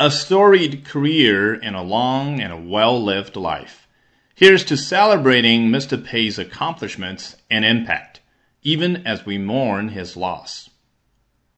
A storied career and a long and a well lived life. Here's to celebrating Mr. Pei's accomplishments and impact, even as we mourn his loss.